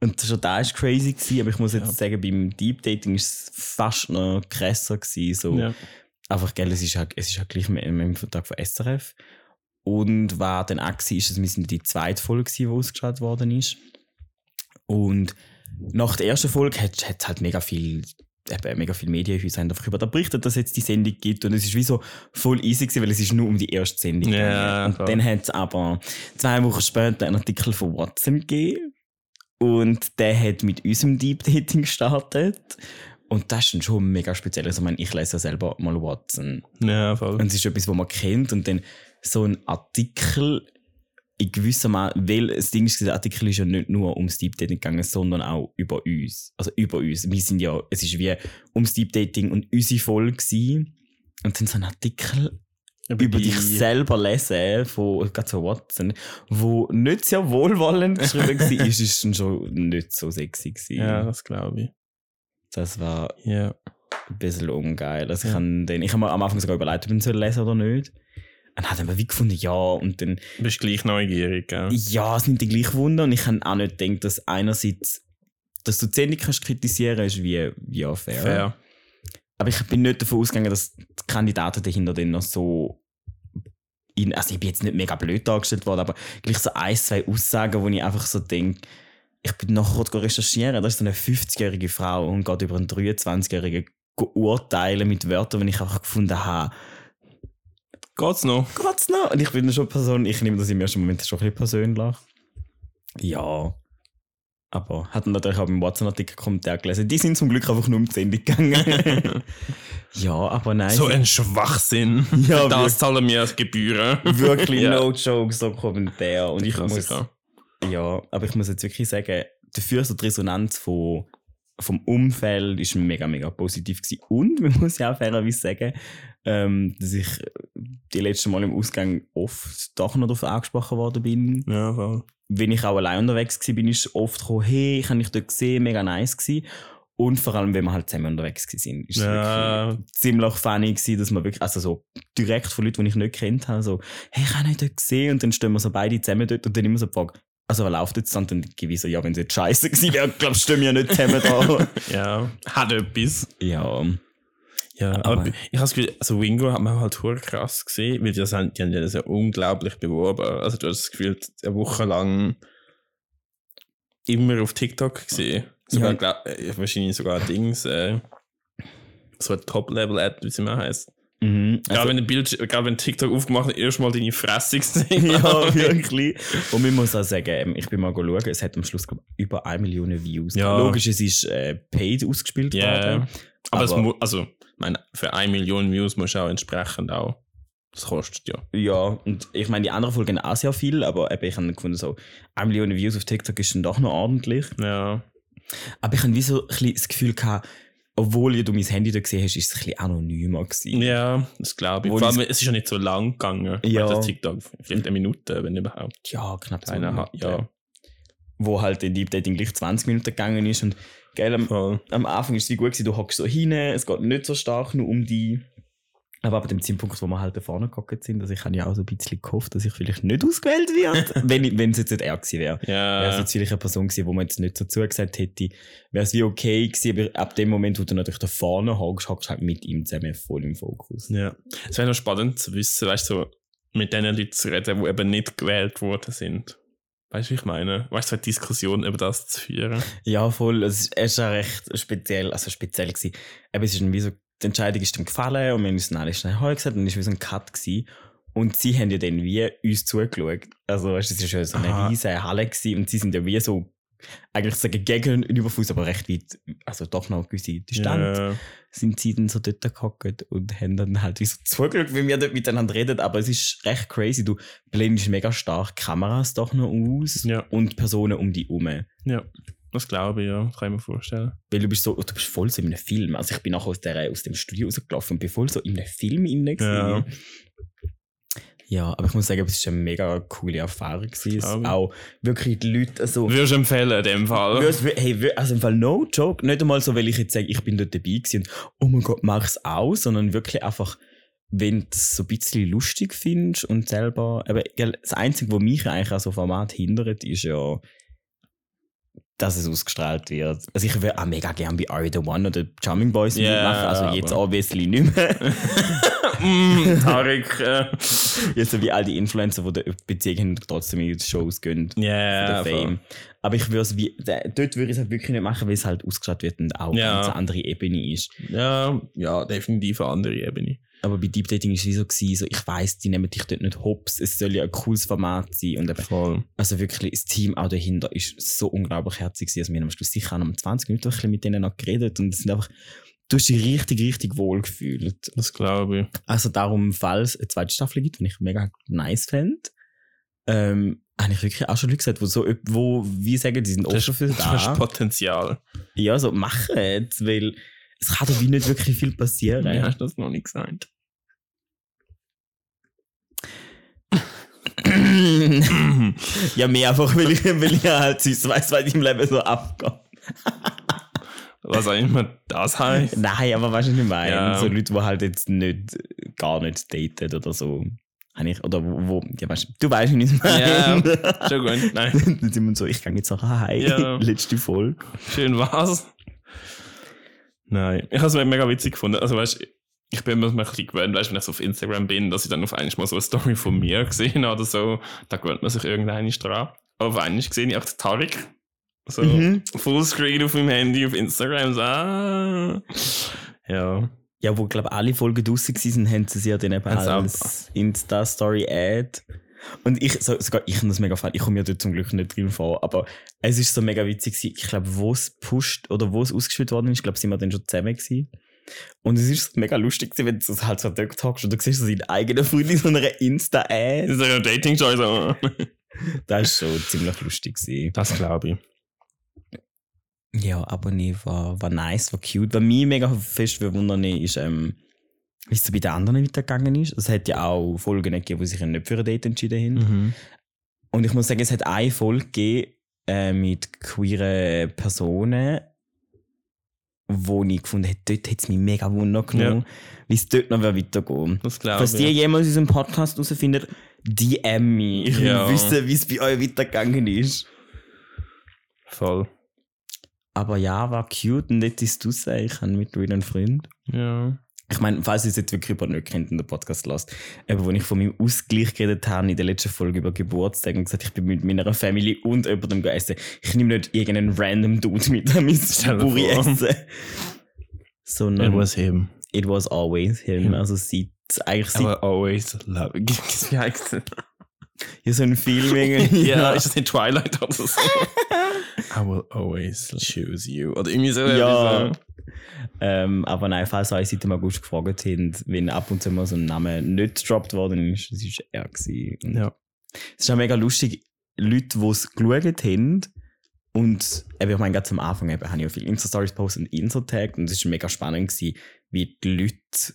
Und schon da war crazy, gewesen, aber ich muss jetzt Ja. sagen, beim Deep Dating ist es fast noch krasser gewesen. So. Ja. Einfach, gell, es ist halt, es ist halt gleich dem Vertrag von SRF. Und was dann auch war, ist, dass wir sind die zweite Folge, die ausgestrahlt worden ist. Und nach der ersten Folge hat es halt mega viel, eben mega viele Medienhäuser haben einfach über berichtet, dass es jetzt die Sendung gibt. Und es ist wie so voll easy gewesen, weil es ist nur um die erste Sendung Ja, Und voll. dann hat es aber zwei Wochen später einen Artikel von Watson gegeben. Und der hat mit unserem Deep Dating gestartet. Und das ist schon mega speziell. Also, ich, meine, ich lese ja selber mal Watson. Ja, voll. Und es ist etwas, was man kennt. Und dann so ein Artikel in gewissem Maße, weil das Ding ist, der Artikel ist ja nicht nur ums Deep Dating gegangen, sondern auch über uns. Also über uns. Wir sind ja, es ist wie ums Deep Dating und unsere Folge gewesen. Und dann so ein Artikel über dich selber lesen, von gerade so Watson, wo nicht sehr wohlwollend geschrieben war, *laughs* ist dann schon nicht so sexy gewesen. Ja, das glaube ich. Das war Ja. ein bisschen ungeil. Also ich Ja. habe den, ich habe mir am Anfang sogar überlegt, ob ich ihn lesen oder nicht. Und hat aber wie gefunden, ja, und dann, Du bist gleich neugierig, gell? ja, es nimmt dich gleich Wunder und ich habe auch nicht gedacht, dass einerseits, dass du die Sendung kannst kritisieren, ist wie, ja, fair. Fair. Aber ich bin nicht davon ausgegangen, dass die Kandidaten dahinter dann noch so. In, also, ich bin jetzt nicht mega blöd dargestellt worden, aber gleich so ein, zwei Aussagen, wo ich einfach so denke, ich bin nachher kurz recherchieren, da ist so eine 50-jährige Frau und geht über einen 23-jährigen urteilen mit Wörtern, die ich einfach gefunden habe. Geht's noch? Geht's noch? Und ich bin schon Person, ich nehme das im ersten Moment schon ein bisschen persönlich. Ja. Aber hat natürlich auch im Watson-Artikel Kommentar gelesen. Die sind zum Glück einfach nur um die Sendung gegangen. *laughs* ja, aber nein. So ein Schwachsinn. Ja, das zahlen wir Gebühren. wirklich Ja. no joke, so Kommentar. Und ich muss, ja, aber ich muss jetzt wirklich sagen, dafür so die Resonanz von, vom Umfeld ist mega, mega positiv gewesen. Und man muss ja auch fairerweise sagen, ähm, dass ich die letzten Mal im Ausgang oft doch noch darauf angesprochen worden bin. Ja, voll. Wenn ich auch allein unterwegs war, bin ich oft gekommen, hey, ich habe dich dort gesehen, mega nice gewesen. Und vor allem, wenn wir halt zusammen unterwegs waren, ist es Ja. wirklich ziemlich funny gewesen, dass man wirklich, also so direkt von Leuten, die ich nicht kennt habe, so, hey, ich habe dich dort gesehen und dann stehen wir so beide zusammen dort und dann immer so die Frage, also was läuft jetzt? Und dann ich so, ja, wenn es jetzt scheiße gewesen wäre, glaubst du, stehen wir ja nicht zusammen da. *laughs* Ja. Hat etwas. ja, Ja, aber, Aber- ich habe das Gefühl, also Wingo hat man halt hure krass gesehen, weil die, das haben, die haben ja das ja unglaublich beworben. Also du hast das Gefühl, eine Woche lang immer auf TikTok gesehen. Sogar, Ja. glaub, äh, wahrscheinlich sogar Dings, äh, so ein Top-Level-Ad, wie sie mal heisst. mhm. Gerade Also, wenn, der Bild, gerade wenn TikTok aufgemacht hat, erstmal deine Fresse gesehen. *laughs* *laughs* ja, wirklich. Und man muss auch sagen, ähm, ich bin mal schauen, es hat am Schluss glaub, über 1 Million Views. Ja. Logisch, es ist äh, paid ausgespielt Ja. worden. Aber, es Aber- mu also, ich meine, für 1 Million Views musst du auch entsprechend auch. Das kostet ja. Ja, und ich meine, die anderen Folgen auch sehr viel, aber eben, ich habe gefunden, so 1 Million Views auf TikTok ist dann doch noch ordentlich. Ja. Aber ich habe wie so ein bisschen das Gefühl gehabt, obwohl ja du mein Handy da gesehen hast, ist es ein bisschen anonymer gewesen. Ja, das glaube ich. Wo Vor allem, es ist ja nicht so lang gegangen. Ja. Das TikTok, vielleicht eine Minute, wenn überhaupt. Ja, knapp so. Eine, Minute. ja, Wo halt der Deep Dating gleich 20 Minuten gegangen ist und geil, am, voll. am Anfang ist es wie gut gewesen, du hockst so hin, es geht nicht so stark nur um die. Aber ab dem Zeitpunkt, wo wir halt da vorne geguckt sind, also ich habe ja auch so ein bisschen gehofft, dass ich vielleicht nicht ausgewählt werde, *laughs* wenn, ich- wenn es jetzt nicht er gewesen wäre. Wäre es Ja, jetzt vielleicht eine Person gewesen, wo man jetzt nicht so zugesagt hätte, wäre es wie okay gewesen, aber ab dem Moment, wo du natürlich da vorne hockst, hockst du halt mit ihm zusammen voll im Fokus. ja. Es wäre noch spannend zu wissen, weißt du, so, mit den Leuten zu reden, die eben nicht gewählt worden sind. Weißt du, wie ich meine? Weißt du, eine Diskussion über das zu führen? Ja, voll. Es ist, es ist auch recht speziell, also speziell gewesen. Aber es ist dann wie so, die Entscheidung ist dann gefallen und wir haben uns dann alle schnell «Hoi» gesagt und dann ist wie so ein Cut gewesen. Und sie haben ja dann wie uns zugeschaut. Also, weißt du, es ist ja so eine Aha. riesige Halle gewesen und sie sind ja wie so, eigentlich sagen gegenüber Fuß, aber recht weit, also doch noch eine gewisse Distanz, Ja. sind sie dann so dort gehockt und haben dann halt wie so zugeschaut, wie wir dort miteinander reden. Aber es ist recht crazy. Du blendest mega stark Kameras doch noch aus Ja. und Personen um dich herum. ja, das glaube ich, ja. Das kann ich mir vorstellen. Weil du bist so, du bist voll so in einem Film. Also ich bin nachher aus, der, aus dem Studio rausgelaufen und bin voll so in einem Film inne Ja. Ja, aber ich muss sagen, es war eine mega coole Erfahrung. gewesen. Es auch wirklich die Leute, also, Würdest du empfehlen in dem Fall? Würdest hey, also im Fall no joke, nicht einmal so, weil ich jetzt sage, ich bin dort dabei gewesen und oh mein Gott, mach's auch, sondern wirklich einfach, wenn du es so ein bisschen lustig findest und selber, aber das Einzige, was mich eigentlich an so Format hindert, ist ja dass es ausgestrahlt wird. Also ich würde auch mega gerne bei Are You The One oder Charming Boys Ja, mitmachen, also jetzt obviously nicht mehr. *laughs* *laughs* mm, Tarek. Äh, jetzt so wie all die Influencer, die eine Beziehung haben trotzdem in die Shows gehen. ja, Fame. Aber ich würde es wie, dort würde ich es halt wirklich nicht machen, weil es halt ausgestrahlt wird und auch Ja. ganz eine andere Ebene ist. Ja, ja, definitiv eine andere Ebene. Aber bei Deep Dating ist es wie so, gewesen, so ich weiss, die nehmen dich dort nicht hops, es soll ja ein cooles Format sein und eben, Voll. also wirklich, das Team auch dahinter ist so unglaublich herzig gewesen. Also wir haben am Schluss sicher auch noch um 20 Minuten ein bisschen mit denen noch geredet und es sind einfach, du hast dich richtig, richtig wohl gefühlt. Das glaube ich. Also darum, falls es eine zweite Staffel gibt, wenn ich mega nice fände, ähm, habe ich wirklich auch schon Leute gesagt, wo so, wo, wie sagen, die sind offen für *laughs* Das ist da. Potenzial. Ja, so machen es, weil es kann doch wie nicht wirklich viel passieren. Wie hast du das noch nicht gesagt? *laughs* ja, mehr einfach, weil ich, weil ich halt süß weiß, was im Leben so abgeht. Was auch immer das heißt. Nein, aber weißt du, was ich meine? Ja. So Leute, die halt jetzt nicht, gar nicht daten oder so. Ich, oder wo, wo ja, weißt, du weißt, wie ich es meine. Ja, schon gut. Nein. *laughs* Dann sind wir so, ich gehe jetzt noch heim. Ja. *laughs* Letzte Folge. Schön war's. Nein. Ich habe es mega witzig gefunden. Also, weißt ich bin mir ein bisschen gewöhnt, weißt, wenn ich so auf Instagram bin, dass ich dann auf einmal mal so eine Story von mir gesehen habe oder so. Da gewöhnt man sich irgendeine dran. Aber auf einmal gesehen ich auch den Tarek. So, Mhm. Fullscreen auf meinem Handy, auf Instagram. So, ah. Ja. Ja, wo, glaube alle Folgen draussen waren, haben sie ja dann eben als Insta-Story-Ad. Und ich, so, sogar ich habe das mega gefallen. Ich komme ja dort zum Glück nicht drin vor, aber es ist so mega witzig gewesen. Ich glaube, wo es pusht oder wo es ausgespielt worden ist, ich glaube, sind wir dann schon zusammen gewesen. Und es ist so mega lustig gewesen, wenn du so halt so dort hockst und du siehst so deinen eigenen Freund in so einer Insta-Ad. Das ist ja ein Dating-Show. So. Das war schon ziemlich lustig gewesen. Das glaube ich. Ja, aber nee, war, war nice, war cute. Was mich mega fest verwundert ist, ähm, wie es so bei den anderen weitergegangen ist. Es hat ja auch Folgen gegeben, die sich nicht für ein Date entschieden haben. Mhm. Und ich muss sagen, es hat eine Folge gegeben äh, mit queeren Personen, wo ich gefunden habe, dort hat es mich mega Wunder genommen, wie es dort noch weitergeht. Das glaube Falls ich. die jemals unseren Podcast herausfinden, DM mich. Ich will Ja. *laughs* wissen, wie es bei euch weitergegangen ist. Voll. Aber ja, war cute und nicht ist du sagen, ich habe mittlerweile einen Freund. Ja. Ich meine, falls ihr es jetzt wirklich jemand nicht kennt und den Podcast lasst, eben, wo ich von meinem Ausgleich geredet habe in der letzten Folge über Geburtstag und gesagt, ich bin mit meiner Family und jemandem essen. Ich nehme nicht irgendeinen random Dude mit dir Burri vor. essen. Sondern It was him. it was always him. Him. Also seit, eigentlich seit, Aber always love. *laughs* Wie heißt das? ja, so ein Film *laughs* irgendwie. Ja, ist das nicht Twilight oder so? *laughs* I will always choose you. Oder irgendwie so. Ja. Ähm, aber nein, falls euch seit dem August gefragt habt, wenn ab und zu mal so ein Name nicht gedroppt worden ist, das war er. Gewesen. Und Ja. Es ist auch mega lustig, Leute, die es geschaut haben und eben, ich meine, ganz am Anfang eben, habe ich ja viele Insta-Stories postet und Insta-Tag und es war mega spannend, gewesen, wie die Leute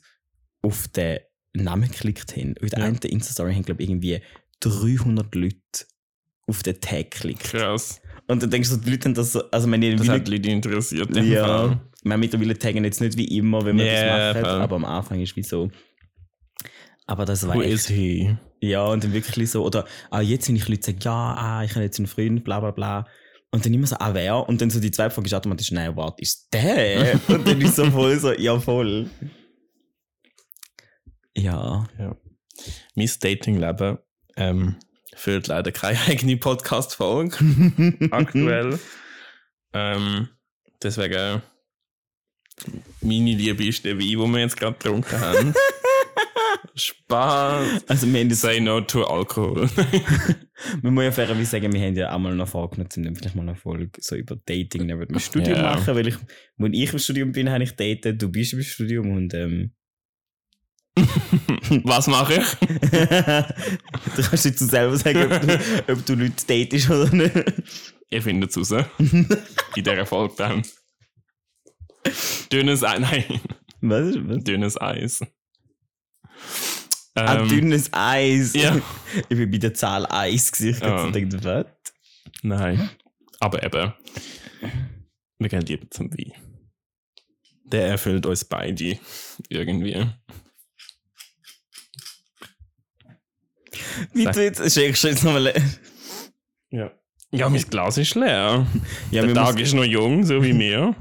auf den Namen geklickt haben. Und Ja. einen Insta-Story haben, glaube ich, irgendwie 300 Leute auf den Tag geklickt. Krass. Und dann denkst du, die Leute haben das so, also meine, Das hat die Leute interessiert. ja, Fall. meine, mittlerweile taggen jetzt nicht wie immer, wenn man Ja, das macht, voll. aber am Anfang ist wie so. Aber das war Who echt is he? ja, und dann wirklich so, oder auch jetzt, wenn ich Leute sage, ja, ah, ich habe jetzt einen Freund, bla bla bla. Und dann immer so, ah, wer? Und dann so die zweite Frage ist automatisch, nein, warte, ist der? *laughs* und dann ist so voll so, ja, voll. Ja. Mein Dating-Leben ähm, führt leider keine *laughs* eigene Podcast-Folge *laughs* aktuell. ähm, deswegen, meine Liebe ist der Wein, den wir jetzt gerade getrunken haben. *laughs* Spaß. Also, wir haben jetzt, Say no to Alkohol. man muss ja fairerweise sagen, wir haben ja auch mal noch vorgenommen, um vielleicht mal eine Folge so über Dating neben dem Studium Ja. machen, weil ich, wenn ich im Studium bin, habe ich datet, du bist im Studium und, ähm, *laughs* Was mache ich? *laughs* du kannst jetzt selber sagen, ob du, ob du Leute datest oder nicht. Ihr findet es raus. *laughs* In dieser Folge dann. Dünnes Eis. Nein, Was? Was? dünnes Eis. Ein Ähm, dünnes Eis. ja. Ich bin bei der Zahl Eis gesehen. Ich Ah. oh. gedacht, was? Nein. Aber eben, wir gehen lieber zum Wein. Der erfüllt uns beide irgendwie. Du jetzt, schenkst du jetzt nochmal. Ja. Ja, mein Glas ist leer. Ja, Der Tag ist noch jung, so wie mir.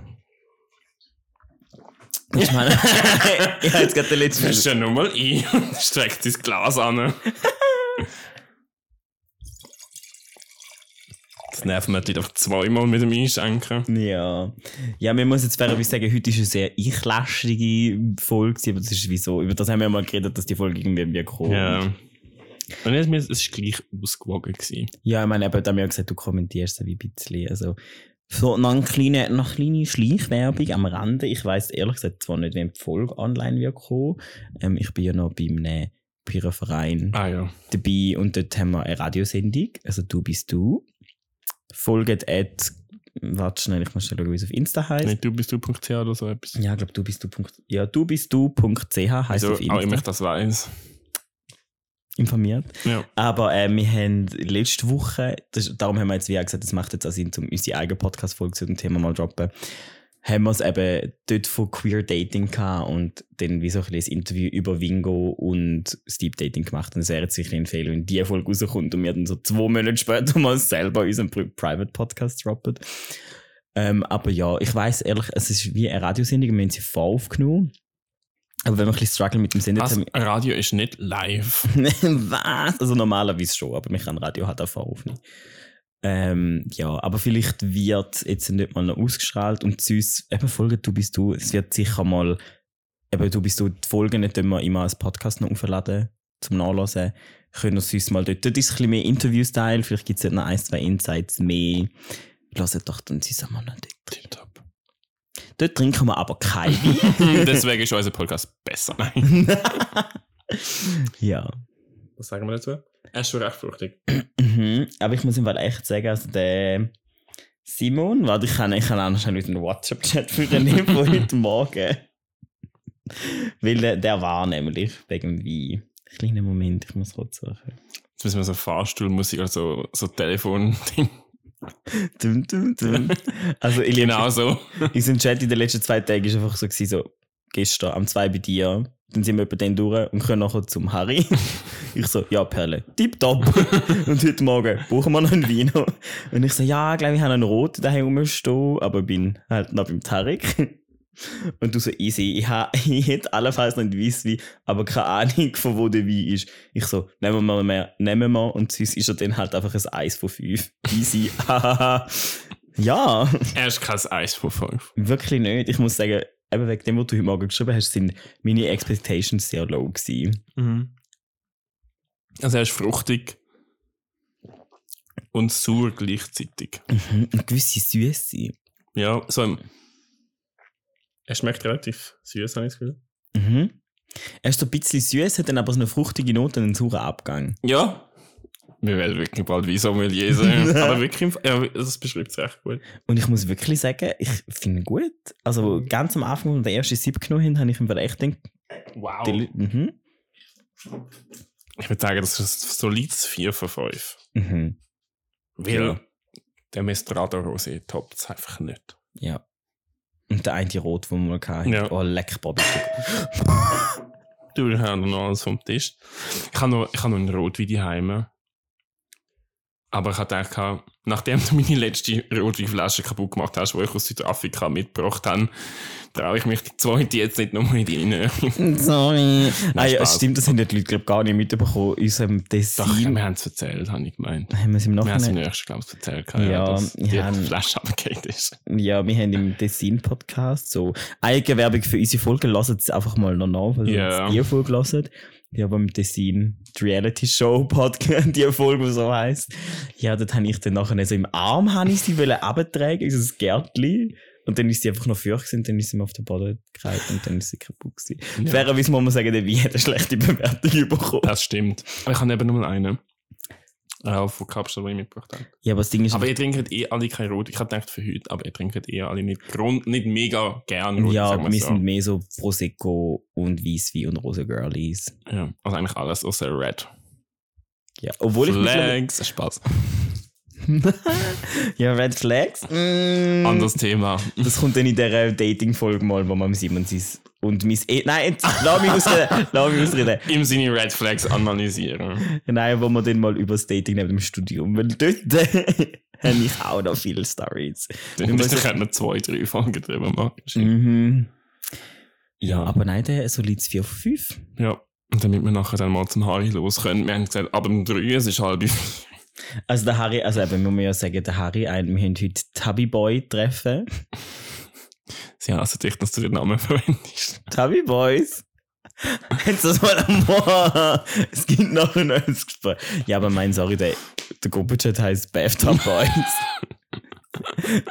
Ich meine, *laughs* ich habe jetzt gerade den letzten. Fährst ja nochmal ein und streckt dein Glas an. Das nervt mich halt einfach zweimal mit dem Einschenken. Ja. Ja, man muss jetzt fairerweise sagen, heute ist eine sehr ich-lästige Folge, aber das ist wie so, über das haben wir mal geredet, dass die Folge irgendwie wie gekommen Ja. Und jetzt, es ist gleich ausgewogen gewesen. Ja, ich meine, eben, da haben wir ja gesagt, du kommentierst wie ein bisschen. Also, so noch eine kleine, noch eine kleine Schleichwerbung am Rande. Ich weiss ehrlich gesagt zwar nicht, wem die Folge online wird kommen. Ähm, ich bin ja noch bei einem Pyroverein Ah ja. dabei und dort haben wir eine Radiosendung. Also, du bist du. Folgt at, warte schnell, ich muss schnell schauen, wie es auf Insta heißt. Nicht du bist du.ch oder so etwas. Ja, ich glaube, du bist du. Ja, du bist du.ch heißt Also, auf auch immer ich Insta. das weiß. Informiert. Ja. Aber äh, wir haben letzte Woche, das, darum haben wir jetzt wie auch gesagt, es macht jetzt auch Sinn, um unsere eigene Podcast-Folge zu dem Thema mal droppen, haben wir es eben dort von Queer Dating gehabt und dann wie so ein ein Interview über Wingo und Steep Dating gemacht. Und es wäre jetzt sicher ein Fehler, wenn die Folge rauskommt und wir dann so zwei Monate später *laughs* mal selber unseren Pri- Private Podcast droppen. Ähm, aber ja, ich weiß ehrlich, es ist wie eine Radiosendung, wir haben sie voraufgenommen. Aber wenn wir ein bisschen struggle mit dem Senden, Was? Radio ist nicht live. *laughs* Was? Also normalerweise schon, aber mich kann Radio halt auch aufnehmen. Ähm, ja, aber vielleicht wird jetzt nicht mal noch ausgestrahlt und süß, eben Folge Du bist du, es wird sicher mal, eben Du bist du, die Folgen nicht immer, immer als Podcast noch aufladen, zum Nachlesen. Können wir süß mal dort, dort ist ein bisschen mehr Interview-Style, vielleicht gibt es noch ein, zwei Insights mehr. Hört doch dann mal noch dort. Dort trinken wir aber kein Wein. *laughs* *laughs* Deswegen ist unser Podcast besser. Nein. *laughs* ja. Was sagen wir dazu? Er ist schon recht fruchtig. Mhm. Aber ich muss ihm Fall echt sagen, also der Simon, warte, ich kann, ich kann auch noch schnell einen WhatsApp-Chat für den nehmen von heute Morgen. Weil der, der war nämlich wegen wie. Kleiner Moment, ich muss kurz suchen. Jetzt müssen wir so Fahrstuhlmusik oder so, so telefon Dum, dum, dum. Also, ich Genau so. *laughs* Unser Chat in den letzten zwei Tagen war einfach so, gewesen, so gestern am 2 bei dir. Dann sind wir etwa dann durch und können nachher zum Harry. *laughs* ich so, ja, Perle, tipptopp. *laughs* und heute Morgen brauchen wir noch einen Vino. Und ich so, ja, glaube ich, habe einen roten daheim rumstehen, aber bin halt noch beim Tarek. Und du so, easy, ich, ha, *laughs* ich hätte allenfalls noch einen Weisswein, aber keine Ahnung, von wo der Wein ist. Ich so, nehmen wir mehr, nehmen wir. Und sonst ist er dann halt einfach ein Eis von 5. Easy. *laughs* ja. Er ist kein Eis von 5. Wirklich nicht. Ich muss sagen, eben wegen dem, was du heute Morgen geschrieben hast, sind meine Expectations sehr low gewesen. Also er ist fruchtig und sauer gleichzeitig. Mhm. Und gewisse Süße. Ja, so im Er schmeckt relativ süß, habe ich das Gefühl. Mhm. Er ist so ein bisschen süß, hat dann aber so eine fruchtige Note und einen sauren Abgang. Ja. Wir werden wirklich bald wie Sommelier sein. *laughs* Aber wirklich, im ja, das beschreibt es recht gut. Und ich muss wirklich sagen, ich finde ihn gut. Also ganz am Anfang, als wir den ersten Sip genommen haben, habe ich ihm echt gedacht, Wow. die Leute- mhm. Ich würde sagen, das ist ein solides 4 von 5. Mhm. Weil Ja. der Mestrado Rosé toppt es einfach nicht. Ja. Und der eine Rot, den wir mal hatten. Ja. Oh, leck, Bobby. *laughs* Du, haben noch alles vom Tisch. Ich habe noch, ich habe noch einen Rotwein daheim. Aber ich habe gedacht, nachdem du meine letzte Rotweinflasche kaputt gemacht hast, die ich aus Südafrika mitgebracht habe, traue ich mich die zweite jetzt nicht nochmal in die rein. *laughs* Sorry. ah, ja, stimmt, das haben die Leute glaub, gar nicht mitbekommen. In unserem Doch, Dessin wir haben es erzählt, habe ich gemeint. haben wir es im Wir haben es im Nachhinein. nächsten, glaube ich, erzählt. Ja, dass ich die habe- Flasche abgekehrt ist. Ja, wir haben im Dessin-Podcast so Eigenwerbung für unsere Folge. Lasst es einfach mal noch nach, weil Ja. ihr Folge hört. Ja, aber im Dessin, die Reality-Show-Podcast, die Folge, die so heisst. Ja, dort habe ich dann nachher so im Arm habe ich sie wollen abtragen, so ein Gärtchen. Und dann ist sie einfach noch für und dann ist sie mir auf den Boden gekreilt und dann ist sie kaputt gewesen. Ja. Fairerweise muss man sagen, der Wein hat eine schlechte Bewertung bekommen. Das stimmt. Aber ich habe eben nur einen. Äh, von Kapstadt, den ich mitgebracht habe. Ja, aber das Ding ist, Aber ihr trinkt eh alle kein Rot. Ich habe gedacht für heute, aber ihr trinkt eh alle nicht, Grund, nicht mega gern Rot. ja, wir so. sind mehr so Prosecco und Weisswein und Rose Girlies. Ja, also eigentlich alles außer Red. Ja, obwohl ich mittlerweile- Flags, Spaß. *laughs* ja, Red Flags. Mm. Anderes Thema. Das kommt dann in der Dating-Folge mal, wo man Simon sein Und mein E. Nein, lass mich ausreden. lass mich ausreden. *laughs* Ihm seine Red Flags analysieren. Nein, wo wir dann mal über das Dating neben dem Studium. Weil dort *laughs* habe ich auch noch viele Stories. Da könnten wir zwei, drei Folgen drüber machen. Mhm. Ja, Ja. aber nein, der so liegt 4 von 5. Ja. Und damit wir nachher dann mal zum Harry los können. Wir haben gesagt, ab dem 3, es ist halb. Also der Harry, also eben, muss man ja sagen, der Harry, wir haben heute Tubby Boy treffen. Sie hassen dich, dass du den Namen *laughs* verwendest. Tubby Boys. Jetzt das mal am Es gibt noch ein neues Gespräch. Ja, aber mein, sorry, der, der Gruppenchat heißt Bathtub *laughs* Boys.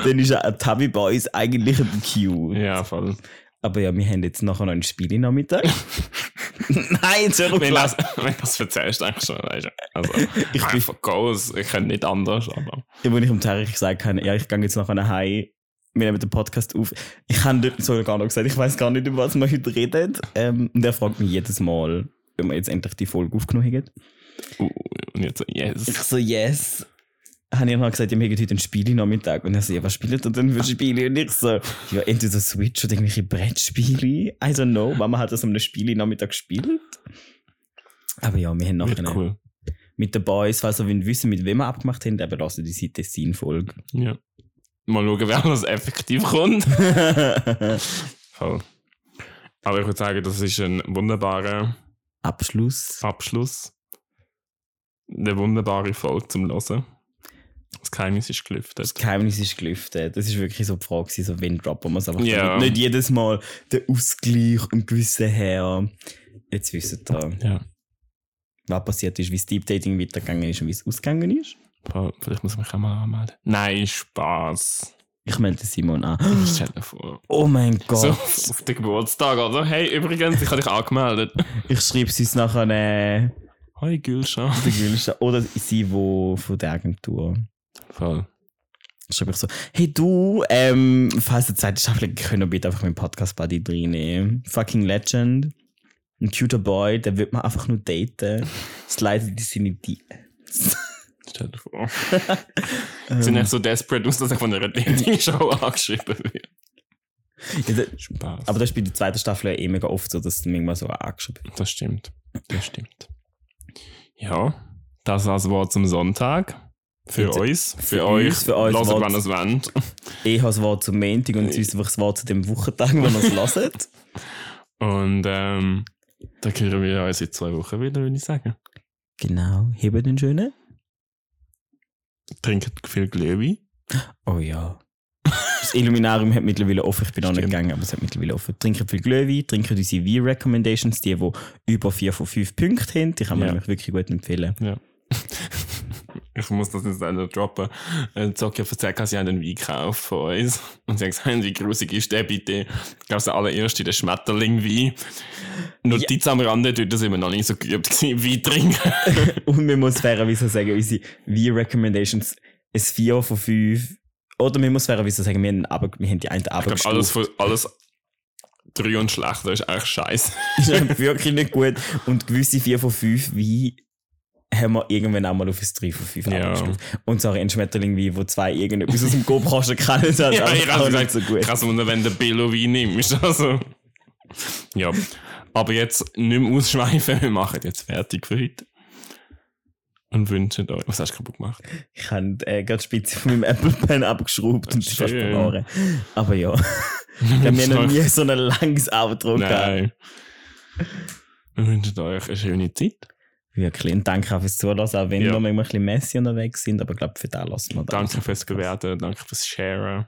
Dann ist ja Tubby Boys eigentlich ein Q. Ja, voll. Aber ja, wir haben jetzt nachher noch ein Spiel in Nachmittag. *laughs* Nein, jetzt hör auf Wenn das, wenn das erzählst, eigentlich schon, weißt du. Also, Ich bin- einfach goes. Ich kann nicht anders, aber. Ja, Wo ich am Tarek gesagt habe, ja, ich gehe jetzt nachher nach Hause. Wir nehmen den Podcast auf. Ich habe dort sogar gar noch gesagt, ich weiß gar nicht, über was wir heute reden. Ähm, und er fragt mich jedes Mal, wenn wir jetzt endlich die Folge aufgenommen haben. Uh, und jetzt so, yes. Ich so, yes. Habe ich noch gesagt, ja, wir haben heute ein Spiel Nachmittag. Und er so, ja, was spielt ihr denn für Spiele? Und ich so, ja, entweder Switch oder irgendwelche Brettspiele. I don't know. Mama hat das am Spiel Nachmittag gespielt. Aber ja, wir haben Wird nachher cool. mit den Boys, falls ihr wissen, mit wem wir abgemacht haben, eben lassen die Seite Sin-Folge. Ja. Mal schauen, wer das effektiv kommt. *laughs* Voll. Aber ich würde sagen, das ist ein wunderbarer Abschluss. Abschluss. Eine wunderbare Folge zum Hören. Das Geheimnis ist gelüftet. Das Geheimnis ist gelüftet. Das ist wirklich so die Frage, so wenn droppen wir es einfach. Ja. Nicht jedes Mal der Ausgleich und gewisse her. Jetzt wissen ihr, Ja. was passiert ist, wie das Deep Dating weitergegangen ist und wie es ausgegangen ist. Vielleicht muss ich mich auch mal anmelden. Nein, Spaß. Ich melde Simon an. Stell dir vor. Oh mein Gott. So, auf den Geburtstag, oder? Hey, übrigens, ich habe dich angemeldet. Ich schreibe sie es nachher äh, Hi, Gülscha. Gülscha. Oder sie, wo von der Agentur. Voll. Schreibe ich so, hey du, ähm, falls ihr Zeit habt, können wir bitte einfach meinen Podcast Buddy reinnehmen. Fucking Legend. Ein cuter Boy, der wird man einfach nur daten. Slide die seine die. Stell dir vor. Sind echt so desperate aus, dass ich von einer Dating-Show angeschrieben werde. Ja, da- Spaß. aber das ist bei der zweiten Staffel ja eh mega oft so, dass es manchmal so angeschrieben wird. Das stimmt. Das stimmt. Ja, das war das Wort zum Sonntag. Für Jetzt- uns. Für, für euch. für uns Hört, wann ihr es wollt. Ich *laughs* habe das Wort zum Montag und sie ist einfach das Wort zu dem Wochentag, wo ihr es hört. *laughs* Und ähm, dann hören wir uns in zwei Wochen wieder, würde ich sagen. Genau, hebt den schönen. Trinkt viel Glöwi. Oh ja. Das Illuminarium hat mittlerweile offen. Ich bin noch nicht Stimmt. gegangen, aber es hat mittlerweile offen. Trinken viel Glühwein, trinken unsere V-Recommendations, die, die über 4 von 5 Punkten haben. Die kann man Ja. nämlich wirklich gut empfehlen. Ja. Ich muss das jetzt leider droppen. Äh, Zocki hat erzählt, sie haben einen Wein gekauft von uns. Und sie haben gesagt, wie grusig ist der bitte? Ich glaube, der allererste, der Schmetterling-Wein. Notiz am Rande, dort sind wir noch nicht so geübt gewesen, Wein trinken. *laughs* Und man muss fairerweise sagen, unsere V-Recommendations ist 4 von 5. Oder man muss fairerweise sagen, wir haben, aber, wir haben die eine Ich glaube, alles, abgestuft. von- alles drei und schlechter ist eigentlich scheiße. *laughs* Ist wirklich nicht gut. Und gewisse 4 von 5 Wein haben wir irgendwann auch mal auf ein 3 von 5 Ja. abgestuft. Und so ein Schmetterling-Wein, wo zwei irgendetwas aus dem Kopfkasten kennen, hat *laughs* Ja, aber ich auch nicht so gut. krass wenn der Billo Wein nimmst. Also. Ja. Aber jetzt nicht mehr ausschweifen, wir machen jetzt fertig für heute. Und wünschen euch. Was hast du kaputt gemacht? Ich habe äh, gerade Spitze von meinem Apple Pen abgeschraubt und sie fast verloren. Aber ja, *laughs* ich habe mir noch nie so ein langes Outro gehabt. Nein. Wir wünschen euch eine schöne Zeit. Wirklich. Und danke auch fürs Zuhören, auch wenn Ja. wir manchmal ein bisschen messy unterwegs sind. Aber ich glaube, für das lassen wir das. Danke fürs Bewerten, danke fürs Sharen.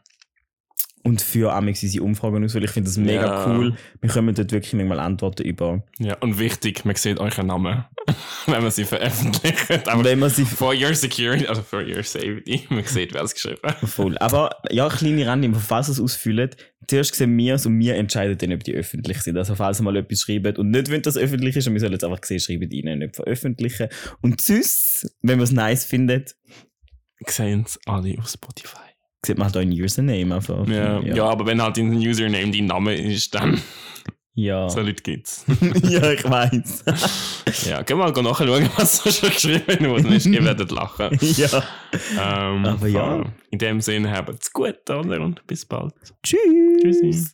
Und für Amix unsere Umfragen aus, weil ich finde das mega Ja. cool. Wir können dort wirklich manchmal Antworten über. Ja, und wichtig, man sieht euren Namen, *laughs* wenn man sie veröffentlicht. Aber Wenn man sie for your security, also for your safety, *laughs* man sieht, wer es geschrieben hat. voll. Aber ja, kleine Randinfo, falls ihr es ausfüllt, zuerst sehen wir es und wir entscheiden dann, ob die öffentlich sind. Also falls ihr mal etwas schreibt und nicht dass es öffentlich ist, und wir sollen jetzt einfach sehen, schreibt rein, nicht veröffentlichen. Und sonst, wenn man es nice findet, Sehen es alle auf Spotify. sieht man halt euren Username einfach. Ja, ja. aber wenn halt dein Username dein Name ist, dann Ja, so Leute gibt's. *laughs* *laughs* ja ich weiß. *laughs* ja, geh mal nachschauen, was so schon geschrieben wurde. Ihr werdet lachen. ja. Ähm, Aber ja. In dem Sinne, habt's gut, oder? Und bis bald. Tschüss. Tschüssi.